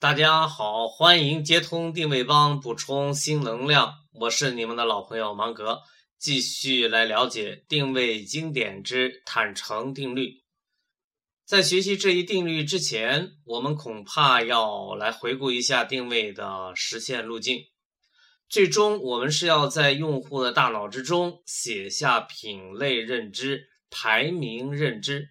大家好，欢迎接通定位帮，补充新能量。我是你们的老朋友芒格，继续来了解定位经典之坦诚定律。在学习这一定律之前，我们恐怕要来回顾一下定位的实现路径。最终，我们是要在用户的大脑之中写下品类认知、排名认知。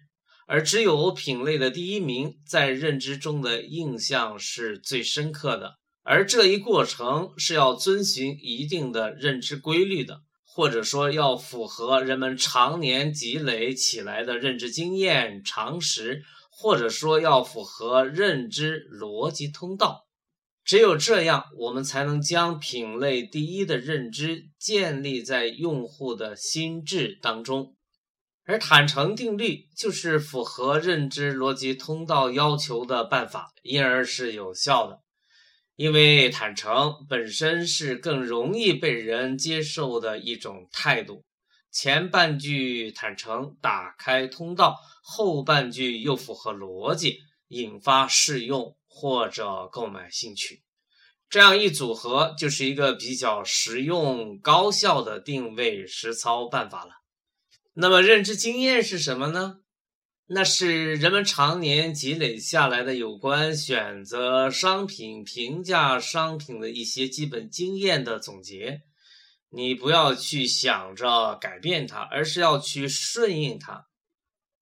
而只有品类的第一名，在认知中的印象是最深刻的。而这一过程是要遵循一定的认知规律的，或者说要符合人们常年积累起来的认知经验常识，或者说要符合认知逻辑通道。只有这样，我们才能将品类第一的认知建立在用户的心智当中。而坦诚定律就是符合认知逻辑通道要求的办法，因而是有效的。因为坦诚本身是更容易被人接受的一种态度。前半句坦诚打开通道，后半句又符合逻辑，引发试用或者购买兴趣。这样一组合，就是一个比较实用高效的定位实操办法了。那么认知经验是什么呢？那是人们常年积累下来的有关选择商品、评价商品的一些基本经验的总结。你不要去想着改变它，而是要去顺应它。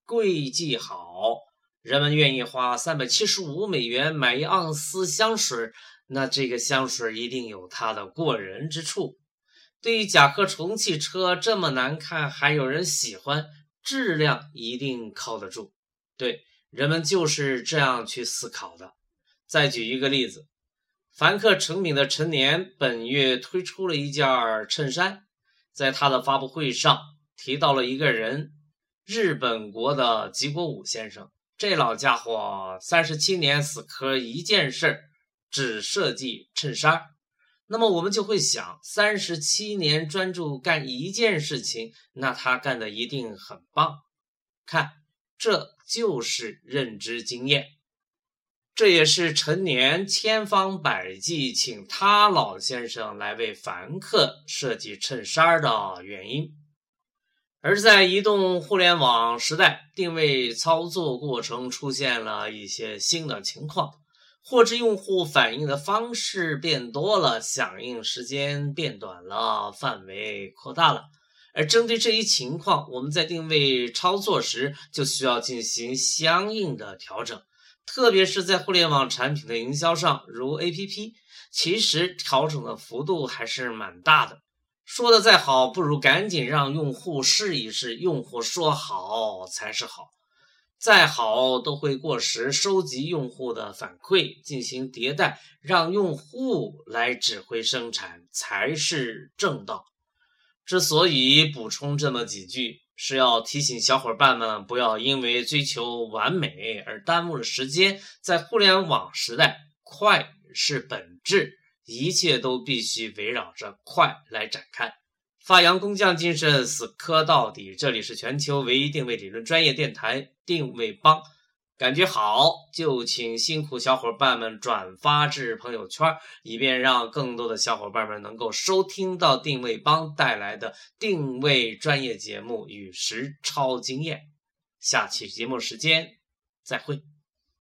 贵即好，人们愿意花三百七十五美元买一盎司香水，那这个香水一定有它的过人之处。对于甲壳虫汽车这么难看，还有人喜欢，质量一定靠得住。对，人们就是这样去思考的。再举一个例子，凡客诚品的陈年本月推出了一件衬衫，在他的发布会上提到了一个人，日本国的吉国武先生。这老家伙三十七年死磕一件事儿，只设计衬衫。那么我们就会想，三十七年专注干一件事情，那他干的一定很棒。看，这就是认知经验，这也是陈年千方百计请他老先生来为凡客设计衬衫的原因。而在移动互联网时代，定位操作过程出现了一些新的情况。或者用户反应的方式变多了，响应时间变短了，范围扩大了。而针对这一情况，我们在定位操作时就需要进行相应的调整，特别是在互联网产品的营销上，如 APP，其实调整的幅度还是蛮大的。说的再好，不如赶紧让用户试一试，用户说好才是好。再好都会过时，收集用户的反馈进行迭代，让用户来指挥生产才是正道。之所以补充这么几句，是要提醒小伙伴们不要因为追求完美而耽误了时间。在互联网时代，快是本质，一切都必须围绕着快来展开。发扬工匠精神，死磕到底。这里是全球唯一定位理论专业电台定位帮，感觉好就请辛苦小伙伴们转发至朋友圈，以便让更多的小伙伴们能够收听到定位帮带来的定位专业节目与实操经验。下期节目时间再会。